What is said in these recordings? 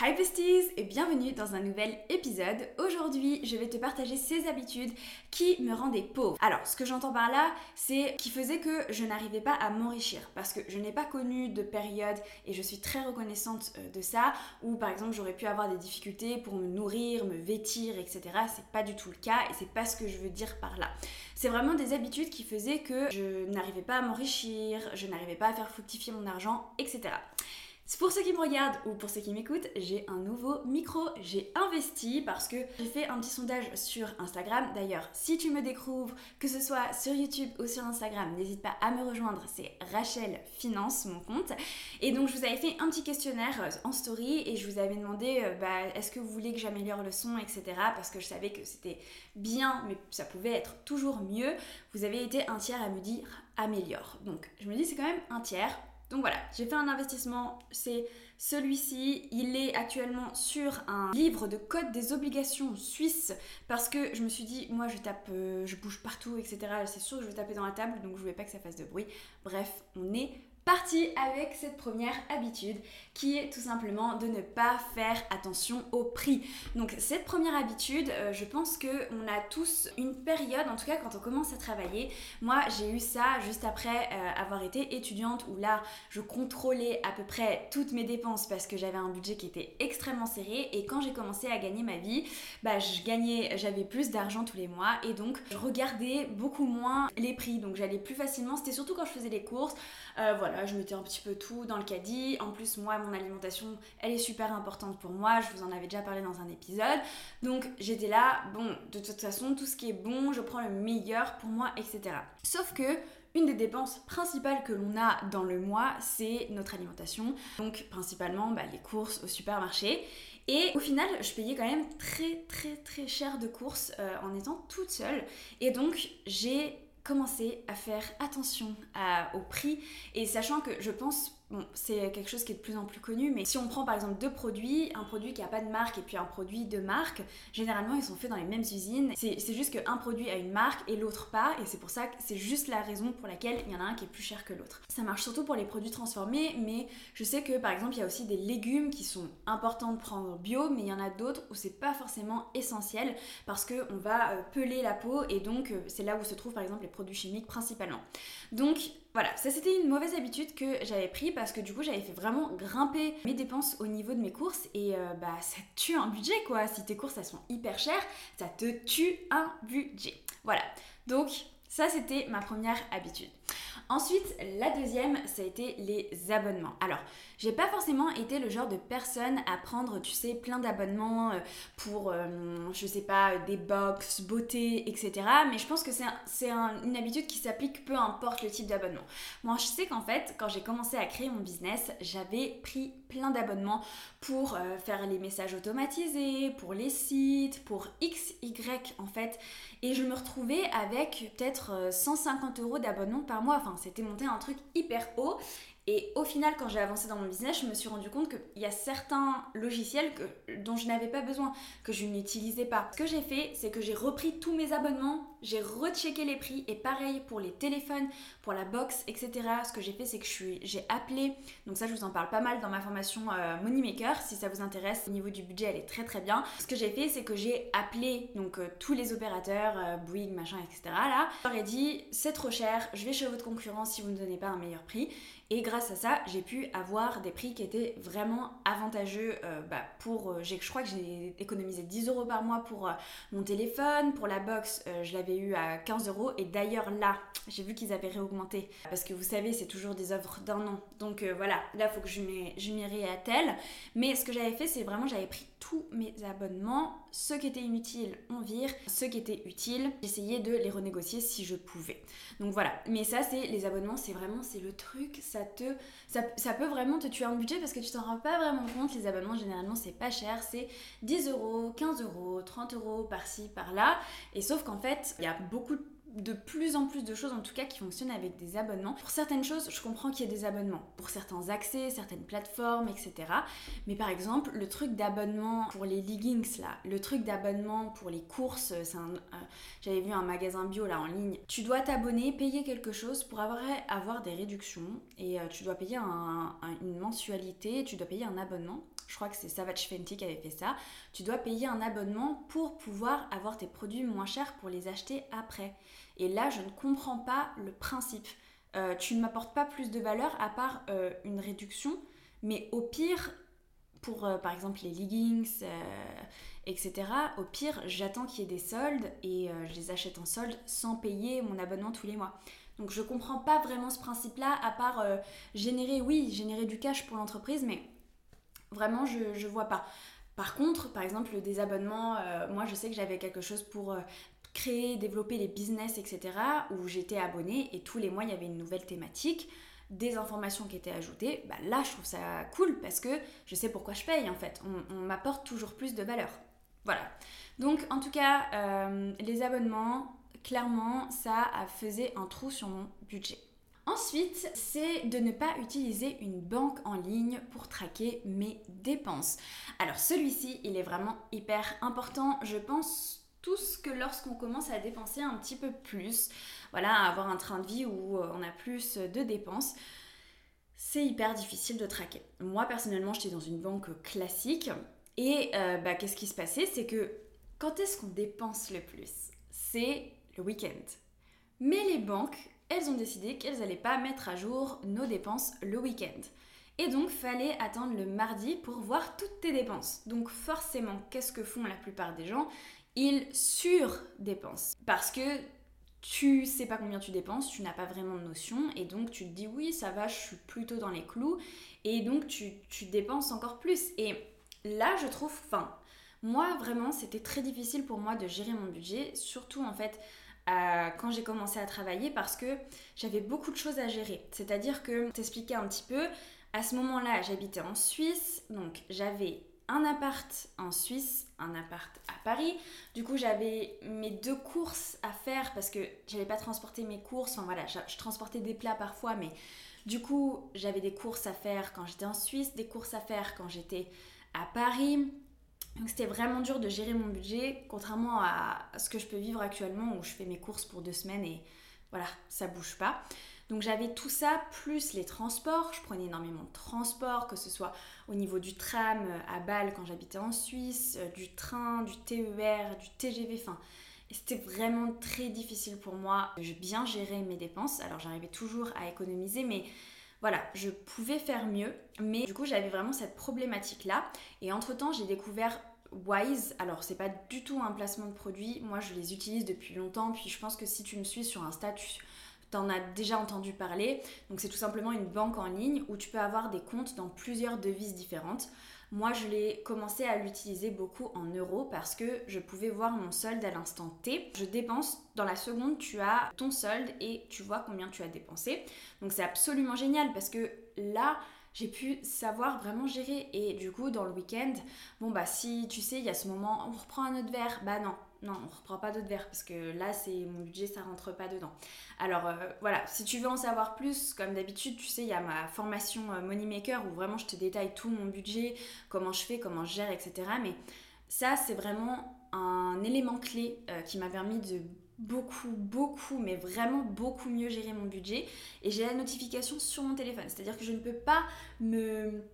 Hi besties et bienvenue dans un nouvel épisode. Aujourd'hui, je vais te partager ces habitudes qui me rendaient pauvre. Alors, ce que j'entends par là, c'est qui faisait que je n'arrivais pas à m'enrichir parce que je n'ai pas connu de période et je suis très reconnaissante euh, de ça où par exemple j'aurais pu avoir des difficultés pour me nourrir, me vêtir, etc. C'est pas du tout le cas et c'est pas ce que je veux dire par là. C'est vraiment des habitudes qui faisaient que je n'arrivais pas à m'enrichir, je n'arrivais pas à faire fructifier mon argent, etc. Pour ceux qui me regardent ou pour ceux qui m'écoutent, j'ai un nouveau micro. J'ai investi parce que j'ai fait un petit sondage sur Instagram. D'ailleurs, si tu me découvres, que ce soit sur YouTube ou sur Instagram, n'hésite pas à me rejoindre. C'est Rachel Finance, mon compte. Et donc, je vous avais fait un petit questionnaire euh, en story et je vous avais demandé euh, bah, est-ce que vous voulez que j'améliore le son, etc. Parce que je savais que c'était bien, mais ça pouvait être toujours mieux. Vous avez été un tiers à me dire améliore. Donc, je me dis c'est quand même un tiers donc voilà, j'ai fait un investissement, c'est celui-ci. Il est actuellement sur un livre de code des obligations suisse parce que je me suis dit, moi je tape, euh, je bouge partout, etc. C'est sûr que je vais taper dans la table, donc je voulais pas que ça fasse de bruit. Bref, on est parti avec cette première habitude qui est tout simplement de ne pas faire attention au prix. Donc cette première habitude, euh, je pense que on a tous une période, en tout cas quand on commence à travailler. Moi j'ai eu ça juste après euh, avoir été étudiante où là je contrôlais à peu près toutes mes dépenses parce que j'avais un budget qui était extrêmement serré et quand j'ai commencé à gagner ma vie, bah je gagnais, j'avais plus d'argent tous les mois et donc je regardais beaucoup moins les prix donc j'allais plus facilement. C'était surtout quand je faisais les courses, euh, voilà je mettais un petit peu tout dans le caddie. En plus, moi, mon alimentation, elle est super importante pour moi. Je vous en avais déjà parlé dans un épisode. Donc, j'étais là, bon, de toute façon, tout ce qui est bon, je prends le meilleur pour moi, etc. Sauf que une des dépenses principales que l'on a dans le mois, c'est notre alimentation. Donc principalement bah, les courses au supermarché. Et au final, je payais quand même très très très cher de courses euh, en étant toute seule. Et donc j'ai commencer à faire attention au prix. Et sachant que je pense Bon, c'est quelque chose qui est de plus en plus connu, mais si on prend par exemple deux produits, un produit qui n'a pas de marque et puis un produit de marque, généralement ils sont faits dans les mêmes usines. C'est juste qu'un produit a une marque et l'autre pas, et c'est pour ça que c'est juste la raison pour laquelle il y en a un qui est plus cher que l'autre. Ça marche surtout pour les produits transformés, mais je sais que par exemple il y a aussi des légumes qui sont importants de prendre bio, mais il y en a d'autres où c'est pas forcément essentiel parce qu'on va euh, peler la peau et donc euh, c'est là où se trouvent par exemple les produits chimiques principalement. Donc voilà, ça c'était une mauvaise habitude que j'avais pris parce que du coup j'avais fait vraiment grimper mes dépenses au niveau de mes courses et euh, bah ça tue un budget quoi. Si tes courses elles sont hyper chères, ça te tue un budget. Voilà, donc ça c'était ma première habitude. Ensuite, la deuxième, ça a été les abonnements. Alors, j'ai pas forcément été le genre de personne à prendre, tu sais, plein d'abonnements euh, pour, euh, je sais pas, des box, beauté, etc. Mais je pense que c'est une habitude qui s'applique peu importe le type d'abonnement. Moi, je sais qu'en fait, quand j'ai commencé à créer mon business, j'avais pris plein d'abonnements pour euh, faire les messages automatisés, pour les sites, pour X, Y en fait. Et je me retrouvais avec peut-être 150 euros d'abonnement par mois. Enfin, c'était monté un truc hyper haut. Et au final, quand j'ai avancé dans mon business, je me suis rendu compte qu'il y a certains logiciels dont je n'avais pas besoin, que je n'utilisais pas. Ce que j'ai fait, c'est que j'ai repris tous mes abonnements, j'ai rechecké les prix, et pareil pour les téléphones, pour la box, etc. Ce que j'ai fait, c'est que j'ai appelé, donc ça je vous en parle pas mal dans ma formation euh, Moneymaker, si ça vous intéresse, au niveau du budget, elle est très très bien. Ce que j'ai fait, c'est que j'ai appelé donc euh, tous les opérateurs, euh, Bouygues, machin, etc. Là, dit, c'est trop cher, je vais chez votre concurrent si vous ne donnez pas un meilleur prix. Et grâce à ça, j'ai pu avoir des prix qui étaient vraiment avantageux euh, bah, pour... Je crois que j'ai économisé 10 euros par mois pour mon téléphone, pour la box, je l'avais eu à 15 euros. Et d'ailleurs là, j'ai vu qu'ils avaient réaugmenté. Parce que vous savez, c'est toujours des offres d'un an. Donc voilà, là, faut que je m'y réattelle. Mais ce que j'avais fait, c'est vraiment, j'avais pris tous mes abonnements. Ceux qui étaient inutiles, on vire. Ceux qui étaient utiles, j'essayais de les renégocier si je pouvais. Donc voilà. Mais ça, c'est les abonnements, c'est vraiment, c'est le truc. Ça te, ça, peut vraiment te tuer un budget parce que tu t'en rends pas vraiment compte. Les abonnements, généralement, c'est pas cher. C'est 10 euros, 15 euros, 30 euros par-ci, par-là. Et sauf qu'en fait, il y a beaucoup de de plus en plus de choses en tout cas qui fonctionnent avec des abonnements. Pour certaines choses, je comprends qu'il y ait des abonnements. Pour certains accès, certaines plateformes, etc. Mais par exemple, le truc d'abonnement pour les leggings là, le truc d'abonnement pour les courses, un, euh, j'avais vu un magasin bio là en ligne. Tu dois t'abonner, payer quelque chose pour avoir, avoir des réductions et euh, tu dois payer une mensualité, tu dois payer un abonnement je crois que c'est Savage Fenty qui avait fait ça, tu dois payer un abonnement pour pouvoir avoir tes produits moins chers pour les acheter après. Et là, je ne comprends pas le principe. Euh, tu ne m'apportes pas plus de valeur à part euh, une réduction, mais au pire, pour euh, par exemple les leggings, etc., au pire, j'attends qu'il y ait des soldes et je les achète en solde sans payer mon abonnement tous les mois. Donc je comprends pas vraiment ce principe-là, à part générer, oui, générer du cash pour l'entreprise, mais vraiment, je, je vois pas. Par contre, par exemple, des abonnements, moi je sais que j'avais quelque chose pour créer, développer les business, etc., où j'étais abonnée et tous les mois il y avait une nouvelle thématique, des informations qui étaient ajoutées, bah là je trouve ça cool parce que je sais pourquoi je paye en fait. On, m'apporte toujours plus de valeur. Voilà. Donc en tout cas, euh, les abonnements, clairement, ça faisait un trou sur mon budget. Ensuite, c'est de ne pas utiliser une banque en ligne pour traquer mes dépenses. Alors celui-ci, il est vraiment hyper important. Je pense tous que lorsqu'on commence à dépenser un petit peu plus, voilà, à avoir un train de vie où euh, on a plus de dépenses, c'est hyper difficile de traquer. Moi personnellement, j'étais dans une banque classique et euh, bah, qu'est-ce qui se passait? C'est que quand est-ce qu'on dépense le plus? C'est le week-end. Mais les banques, elles ont décidé qu'elles n'allaient pas mettre à jour nos dépenses le week-end. Et donc, fallait attendre le mardi pour voir toutes tes dépenses. Donc, forcément, qu'est-ce que font la plupart des gens? Ils surdépensent. Parce que tu sais pas combien tu dépenses, tu n'as pas vraiment de notion, et donc tu te dis oui, ça va, je suis plutôt dans les clous, et donc tu, dépenses encore plus. Et là, je trouve, enfin, moi vraiment, c'était très difficile pour moi de gérer mon budget, surtout en fait. Euh, quand j'ai commencé à travailler parce que j'avais beaucoup de choses à gérer. C'est-à-dire que, t'expliquer un petit peu, à ce moment-là, j'habitais en Suisse, donc j'avais un appart en Suisse, un appart à Paris. Du coup, j'avais mes deux courses à faire parce que j'avais pas transporté mes courses. Enfin voilà, je, transportais des plats parfois, mais du coup, j'avais des courses à faire quand j'étais en Suisse, des courses à faire quand j'étais à Paris. Donc c'était vraiment dur de gérer mon budget, contrairement à ce que je peux vivre actuellement où je fais mes courses pour deux semaines et voilà, ça bouge pas. Donc j'avais tout ça, plus les transports. Je prenais énormément de transports, que ce soit au niveau du tram euh, à Bâle quand j'habitais en Suisse, euh, du train, du TER, du TGV. Enfin, c'était vraiment très difficile pour moi de bien gérer mes dépenses. Alors j'arrivais toujours à économiser, mais voilà, je pouvais faire mieux. Mais du coup, j'avais vraiment cette problématique-là. Et entre-temps, j'ai découvert Wise, alors c'est pas du tout un placement de produit, moi je les utilise depuis longtemps, puis je pense que si tu me suis sur Insta, tu T'en as déjà entendu parler. Donc c'est tout simplement une banque en ligne où tu peux avoir des comptes dans plusieurs devises différentes. Moi, je l'ai commencé à l'utiliser beaucoup en euros parce que je pouvais voir mon solde à l'instant T. Je dépense dans la seconde, tu as ton solde et tu vois combien tu as dépensé. Donc c'est absolument génial parce que là, j'ai pu savoir vraiment gérer. Et du coup, dans le week-end, bon bah si tu sais, il y a ce moment, on reprend un autre verre, bah non, non, on reprend pas d'autres verres parce que là, c'est mon budget, ça rentre pas dedans. Alors euh, voilà, si tu veux en savoir plus, comme d'habitude, tu sais, il y a ma formation euh, Moneymaker où vraiment je te détaille tout mon budget, comment je fais, comment je gère, etc. Mais ça, c'est vraiment un élément clé euh, qui m'a permis de beaucoup, beaucoup, mais vraiment beaucoup mieux gérer mon budget. Et j'ai la notification sur mon téléphone, c'est-à-dire que je ne peux pas me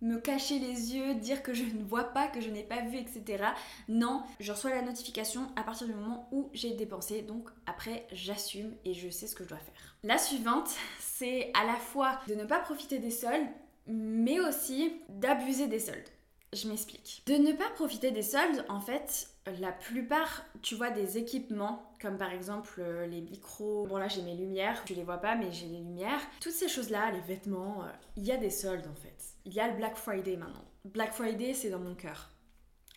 me cacher les yeux, dire que je ne vois pas, que je n'ai pas vu, etc. Non, je reçois la notification à partir du moment où j'ai dépensé. Donc après, j'assume et je sais ce que je dois faire. La suivante, c'est à la fois de ne pas profiter des soldes, mais aussi d'abuser des soldes. Je m'explique. De ne pas profiter des soldes, en fait, la plupart, tu vois, des équipements, comme par exemple euh, les micros, bon là j'ai mes lumières, tu les vois pas, mais j'ai les lumières. Toutes ces choses-là, les vêtements, euh, il y a des soldes en fait. Il y a le Black Friday maintenant. Black Friday, c'est dans mon cœur.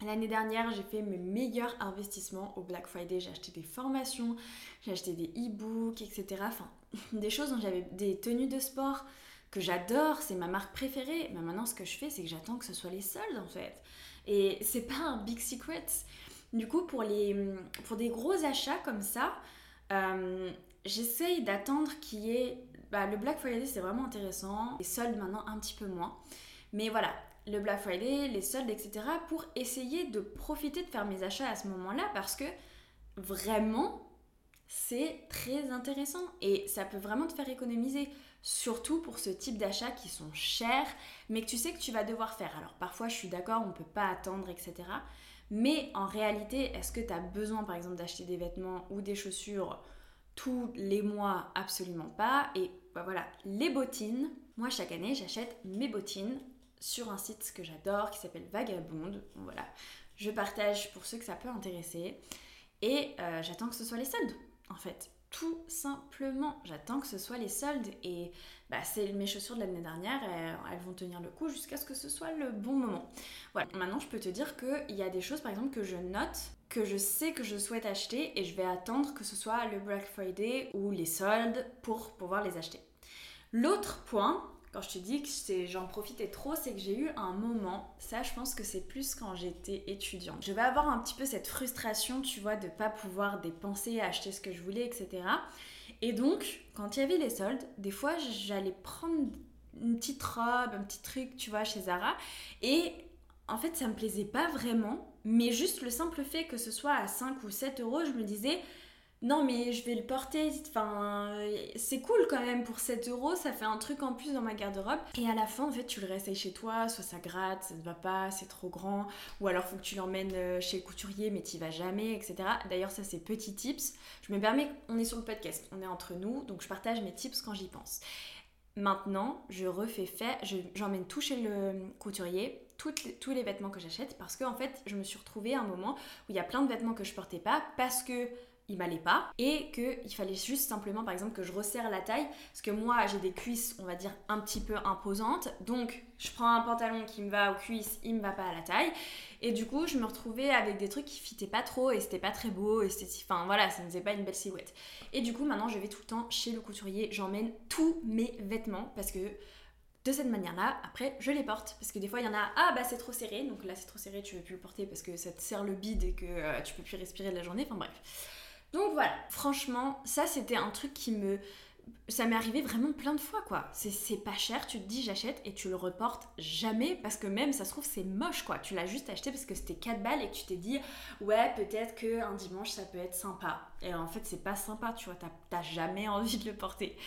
L'année dernière, j'ai fait mes meilleurs investissements au Black Friday. J'ai acheté des formations, j'ai acheté des e-books, etc. Enfin, des choses dont j'avais des tenues de sport que j'adore, c'est ma marque préférée. Mais maintenant, ce que je fais, c'est que j'attends que ce soit les soldes en fait. Et c'est pas un big secret. Du coup, pour, les, pour des gros achats comme ça, euh, j'essaye d'attendre qu'il y ait... Bah, le Black Friday, c'est vraiment intéressant. Les soldes, maintenant, un petit peu moins. Mais voilà, le Black Friday, les soldes, etc. pour essayer de profiter de faire mes achats à ce moment-là parce que vraiment, c'est très intéressant et ça peut vraiment te faire économiser. surtout pour ce type d'achats qui sont chers, mais que tu sais que tu vas devoir faire. Alors parfois je suis d'accord, on ne peut pas attendre, etc. Mais en réalité, est-ce que tu as besoin par exemple d'acheter des vêtements ou des chaussures tous les mois? Absolument pas. Et bah voilà, les bottines, moi chaque année j'achète mes bottines sur un site que j'adore qui s'appelle Vagabond. Voilà, je partage pour ceux que ça peut intéresser. Et euh, j'attends que ce soit les soldes en fait tout simplement. J'attends que ce soit les soldes et bah, c'est mes chaussures de l'année dernière, elles, vont tenir le coup jusqu'à ce que ce soit le bon moment. Voilà, maintenant je peux te dire qu'il y a des choses par exemple que je note, que je sais que je souhaite acheter et je vais attendre que ce soit le Black Friday ou les soldes pour pouvoir les acheter. L'autre point, quand je te dis que j'en profitais trop, c'est que j'ai eu un moment, ça je pense que c'est plus quand j'étais étudiante. Je vais avoir un petit peu cette frustration, tu vois, de pas pouvoir dépenser, acheter ce que je voulais, etc. Et donc, quand il y avait les soldes, des fois j'allais prendre une petite robe, un petit truc, tu vois, chez Zara, et en fait ça me plaisait pas vraiment, mais juste le simple fait que ce soit à 5 ou 7 euros, je me disais non mais je vais le porter, enfin c'est cool quand même pour 7 euros, ça fait un truc en plus dans ma garde-robe. Et à la fin en fait tu le restes chez toi, soit ça gratte, ça ne va pas, c'est trop grand, ou alors faut que tu l'emmènes euh, chez le couturier mais tu vas jamais, etc. D'ailleurs ça c'est petit tips, je me permets, on est sur le podcast, on est entre nous, donc je partage mes tips quand j'y pense. Maintenant, je refais fait, j'emmène tout chez le couturier, tous les vêtements que j'achète, parce qu'en en fait, je me suis retrouvée à un moment où il y a plein de vêtements que je portais pas, parce que il m'allait pas et qu'il fallait juste simplement par exemple que je resserre la taille parce que moi j'ai des cuisses on va dire un petit peu imposantes donc je prends un pantalon qui me va aux cuisses il me va pas à la taille et du coup je me retrouvais avec des trucs qui fitaient pas trop et c'était pas très beau et c'était enfin voilà ça ne faisait pas une belle silhouette et du coup maintenant je vais tout le temps chez le couturier j'emmène tous mes vêtements parce que de cette manière-là, après, je les porte. Parce que des fois, il y en a, ah bah c'est trop serré, donc là c'est trop serré, tu veux plus le porter parce que ça te serre le bide et que euh, tu peux plus respirer de la journée. Enfin bref. Donc voilà, franchement, ça c'était un truc qui me... Ça m'est arrivé vraiment plein de fois quoi. C'est pas cher, tu te dis j'achète et tu le reportes jamais parce que même ça se trouve c'est moche quoi. Tu l'as juste acheté parce que c'était 4 balles et que tu t'es dit ouais peut-être qu'un dimanche ça peut être sympa. Et en fait c'est pas sympa, tu vois, t'as jamais envie de le porter.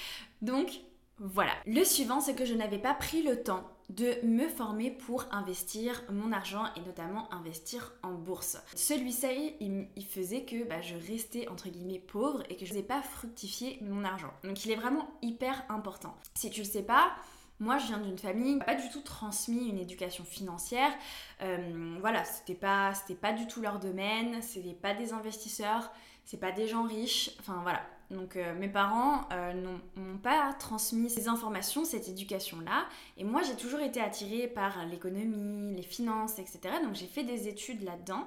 Donc voilà. Le suivant c'est que je n'avais pas pris le temps de me former pour investir mon argent et notamment investir en bourse. Celui-ci, il, faisait que bah, je restais entre guillemets pauvre et que je ne faisais pas fructifier mon argent. Donc il est vraiment hyper important. Si tu le sais pas, moi, je viens d'une famille pas du tout transmis une éducation financière. Euh, voilà, c'était pas, c'était pas du tout leur domaine. C'était pas des investisseurs. C'est pas des gens riches. Enfin voilà, donc euh, mes parents euh, n'ont pas transmis ces informations, cette éducation-là. Et moi, j'ai toujours été attirée par l'économie, les finances, etc. Donc j'ai fait des études là-dedans.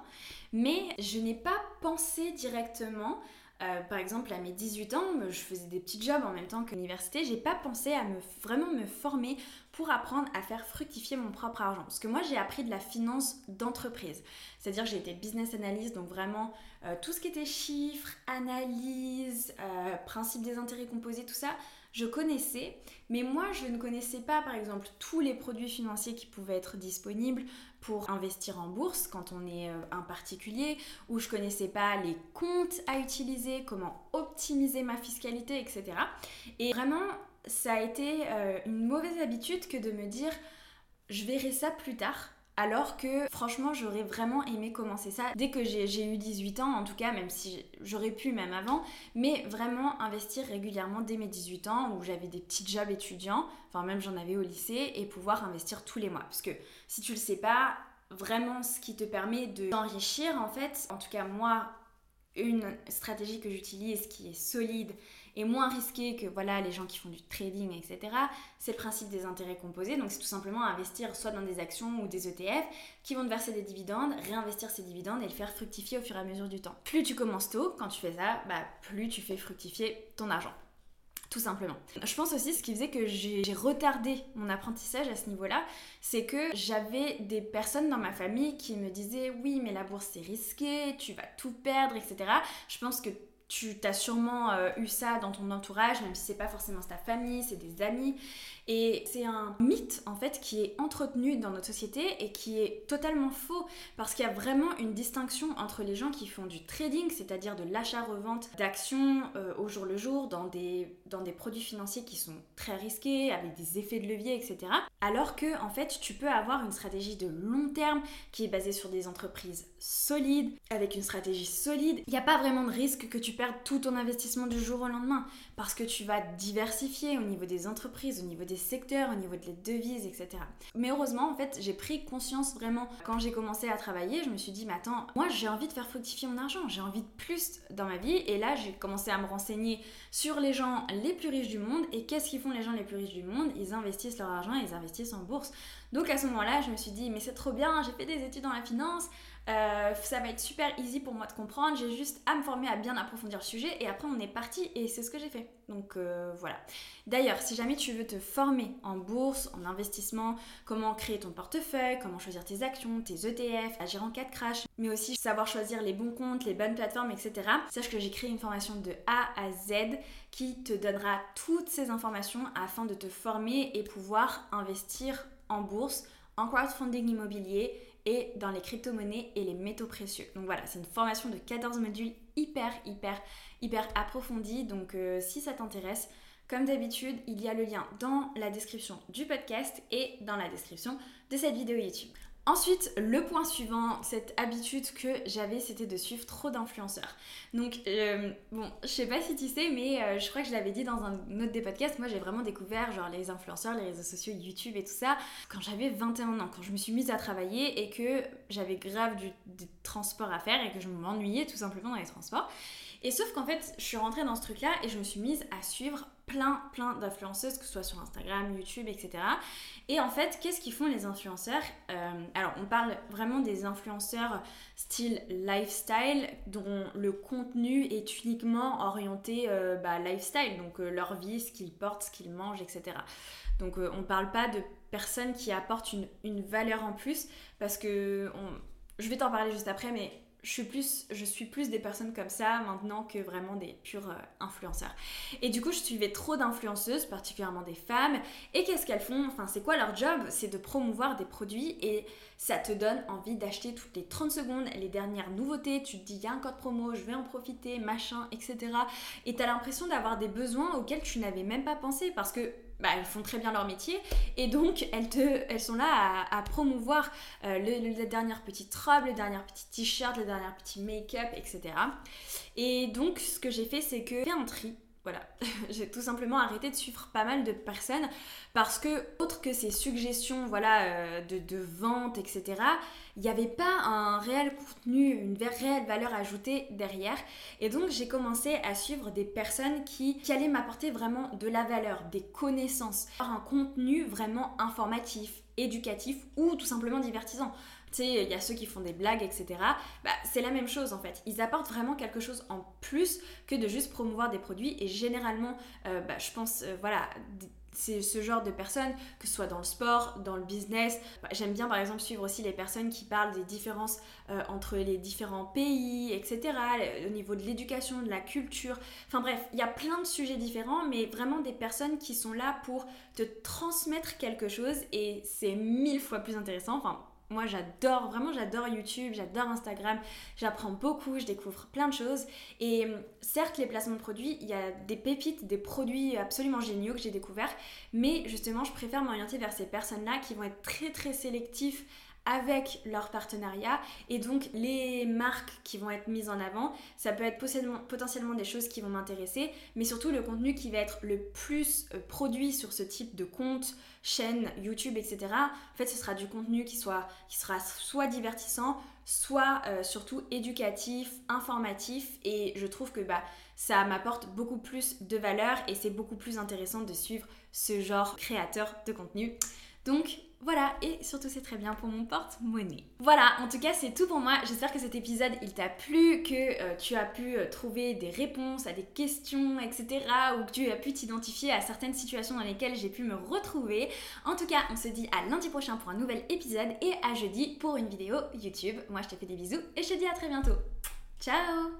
Mais je n'ai pas pensé directement euh, par exemple, à mes 18 ans, je faisais des petits jobs en même temps que l'université. J'ai pas pensé à me, vraiment me former pour apprendre à faire fructifier mon propre argent. Parce que moi, j'ai appris de la finance d'entreprise. C'est-à-dire que j'ai été business analyst, donc vraiment euh, tout ce qui était chiffres, analyse, euh, principe des intérêts composés, tout ça, je connaissais. Mais moi, je ne connaissais pas, par exemple, tous les produits financiers qui pouvaient être disponibles pour investir en bourse quand on est euh, un particulier, ou je connaissais pas les comptes à utiliser, comment optimiser ma fiscalité, etc. Et vraiment, ça a été euh, une mauvaise habitude que de me dire je verrai ça plus tard. Alors que franchement, j'aurais vraiment aimé commencer ça dès que j'ai eu 18 ans, en tout cas, même si j'aurais pu même avant, mais vraiment investir régulièrement dès mes 18 ans où j'avais des petits jobs étudiants, enfin même j'en avais au lycée, et pouvoir investir tous les mois. Parce que si tu le sais pas, vraiment ce qui te permet de t'enrichir en fait, en tout cas moi, une stratégie que j'utilise qui est solide et moins risquée que voilà les gens qui font du trading, etc., c'est le principe des intérêts composés. Donc c'est tout simplement investir soit dans des actions ou des ETF qui vont te verser des dividendes, réinvestir ces dividendes et le faire fructifier au fur et à mesure du temps. Plus tu commences tôt, quand tu fais ça, bah, plus tu fais fructifier ton argent tout simplement. Je pense aussi ce qui faisait que j'ai retardé mon apprentissage à ce niveau-là, c'est que j'avais des personnes dans ma famille qui me disaient oui mais la bourse c'est risqué, tu vas tout perdre, etc. Je pense que tu as sûrement euh, eu ça dans ton entourage, même si c'est pas forcément ta famille, c'est des amis. Et c'est un mythe en fait qui est entretenu dans notre société et qui est totalement faux parce qu'il y a vraiment une distinction entre les gens qui font du trading, c'est-à-dire de l'achat-revente d'actions euh, au jour le jour dans des, dans des produits financiers qui sont très risqués, avec des effets de levier, etc. Alors que en fait tu peux avoir une stratégie de long terme qui est basée sur des entreprises solides, avec une stratégie solide. Il n'y a pas vraiment de risque que tu perdes tout ton investissement du jour au lendemain parce que tu vas diversifier au niveau des entreprises, au niveau des secteurs, au niveau de les devises, etc. Mais heureusement, en fait, j'ai pris conscience vraiment quand j'ai commencé à travailler. Je me suis dit, mais attends, moi j'ai envie de faire fructifier mon argent, j'ai envie de plus dans ma vie. Et là, j'ai commencé à me renseigner sur les gens les plus riches du monde. Et qu'est-ce qu'ils font les gens les plus riches du monde? Ils investissent leur argent, ils investissent en bourse. Donc à ce moment-là, je me suis dit, mais c'est trop bien, j'ai fait des études dans la finance. Euh, ça va être super easy pour moi de comprendre. J'ai juste à me former, à bien approfondir le sujet et après on est parti et c'est ce que j'ai fait. Donc euh, voilà. D'ailleurs, si jamais tu veux te former en bourse, en investissement, comment créer ton portefeuille, comment choisir tes actions, tes ETF, agir en cas de crash, mais aussi savoir choisir les bons comptes, les bonnes plateformes, etc. Sache que j'ai créé une formation de A à Z qui te donnera toutes ces informations afin de te former et pouvoir investir en bourse, en crowdfunding immobilier et dans les crypto-monnaies et les métaux précieux. Donc voilà, c'est une formation de 14 modules hyper, hyper, hyper approfondie. Donc euh, si ça t'intéresse, comme d'habitude, il y a le lien dans la description du podcast et dans la description de cette vidéo YouTube. Ensuite, le point suivant, cette habitude que j'avais, c'était de suivre trop d'influenceurs. Donc, euh, bon, je sais pas si tu sais, mais euh, je crois que je l'avais dit dans un autre des podcasts, moi j'ai vraiment découvert genre les influenceurs, les réseaux sociaux, YouTube et tout ça, quand j'avais 21 ans, quand je me suis mise à travailler et que j'avais grave du, du transport à faire et que je m'ennuyais tout simplement dans les transports. Et sauf qu'en fait, je suis rentrée dans ce truc-là et je me suis mise à suivre plein, plein d'influenceuses, que ce soit sur Instagram, YouTube, etc. Et en fait, qu'est-ce qu'ils font les influenceurs euh, Alors, on parle vraiment des influenceurs style lifestyle, dont le contenu est uniquement orienté euh, bah, lifestyle, donc euh, leur vie, ce qu'ils portent, ce qu'ils mangent, etc. Donc, on ne parle pas de personnes qui apportent une, une valeur en plus, parce que je vais t'en parler juste après, mais je suis, plus, je suis plus des personnes comme ça maintenant que vraiment des purs euh, influenceurs. Et du coup, je suivais trop d'influenceuses, particulièrement des femmes. Et qu'est-ce qu'elles font? Enfin, c'est quoi leur job? C'est de promouvoir des produits et ça te donne envie d'acheter toutes les 30 secondes les dernières nouveautés. Tu te dis, il y a un code promo, je vais en profiter, machin, etc. Et tu as l'impression d'avoir des besoins auxquels tu n'avais même pas pensé parce que bah, elles font très bien leur métier et donc elles, te, elles sont là à, promouvoir euh, les dernières petites robes, les dernières petites t-shirts, les dernières petits make-up, etc. Et donc ce que j'ai fait c'est que j'ai fait un tri j'ai tout simplement arrêté de suivre pas mal de personnes parce que, autre que ces suggestions voilà, euh, de, de, vente, etc., il n'y avait pas un réel contenu, une réelle valeur ajoutée derrière. Et donc, j'ai commencé à suivre des personnes qui, qui allaient m'apporter vraiment de la valeur, des connaissances, un contenu vraiment informatif, éducatif ou tout simplement divertissant tu sais, il y a ceux qui font des blagues, etc. Bah, c'est la même chose en fait. Ils apportent vraiment quelque chose en plus que de juste promouvoir des produits. Et généralement, euh, bah, je pense, euh, voilà, c'est ce genre de personnes, que ce soit dans le sport, dans le business. Bah, j'aime bien par exemple suivre aussi les personnes qui parlent des différences euh, entre les différents pays, etc. Au niveau de l'éducation, de la culture. Enfin bref, il y a plein de sujets différents, mais vraiment des personnes qui sont là pour te transmettre quelque chose et c'est mille fois plus intéressant. Enfin, moi, j'adore, vraiment, j'adore YouTube, j'adore Instagram. J'apprends beaucoup, je découvre plein de choses. Et hum, certes, les placements de produits, il y a des pépites, des produits absolument géniaux que j'ai découverts. Mais justement, je préfère m'orienter vers ces personnes-là qui vont être très, très sélectifs avec leur partenariat et donc les marques qui vont être mises en avant, ça peut être potentiellement des choses qui vont m'intéresser, mais surtout le contenu qui va être le plus euh, produit sur ce type de compte, chaîne, YouTube, etc. En fait, ce sera du contenu qui, soit, qui sera soit divertissant, soit euh, surtout éducatif, informatif et je trouve que bah, ça m'apporte beaucoup plus de valeur et c'est beaucoup plus intéressant de suivre ce genre créateur de contenu. Donc voilà, et surtout c'est très bien pour mon porte-monnaie. Voilà, en tout cas c'est tout pour moi. J'espère que cet épisode il t'a plu, que euh, tu as pu euh, trouver des réponses à des questions, etc. Ou que tu as pu t'identifier à certaines situations dans lesquelles j'ai pu me retrouver. En tout cas, on se dit à lundi prochain pour un nouvel épisode et à jeudi pour une vidéo YouTube. Moi je te fais des bisous et je te dis à très bientôt. Ciao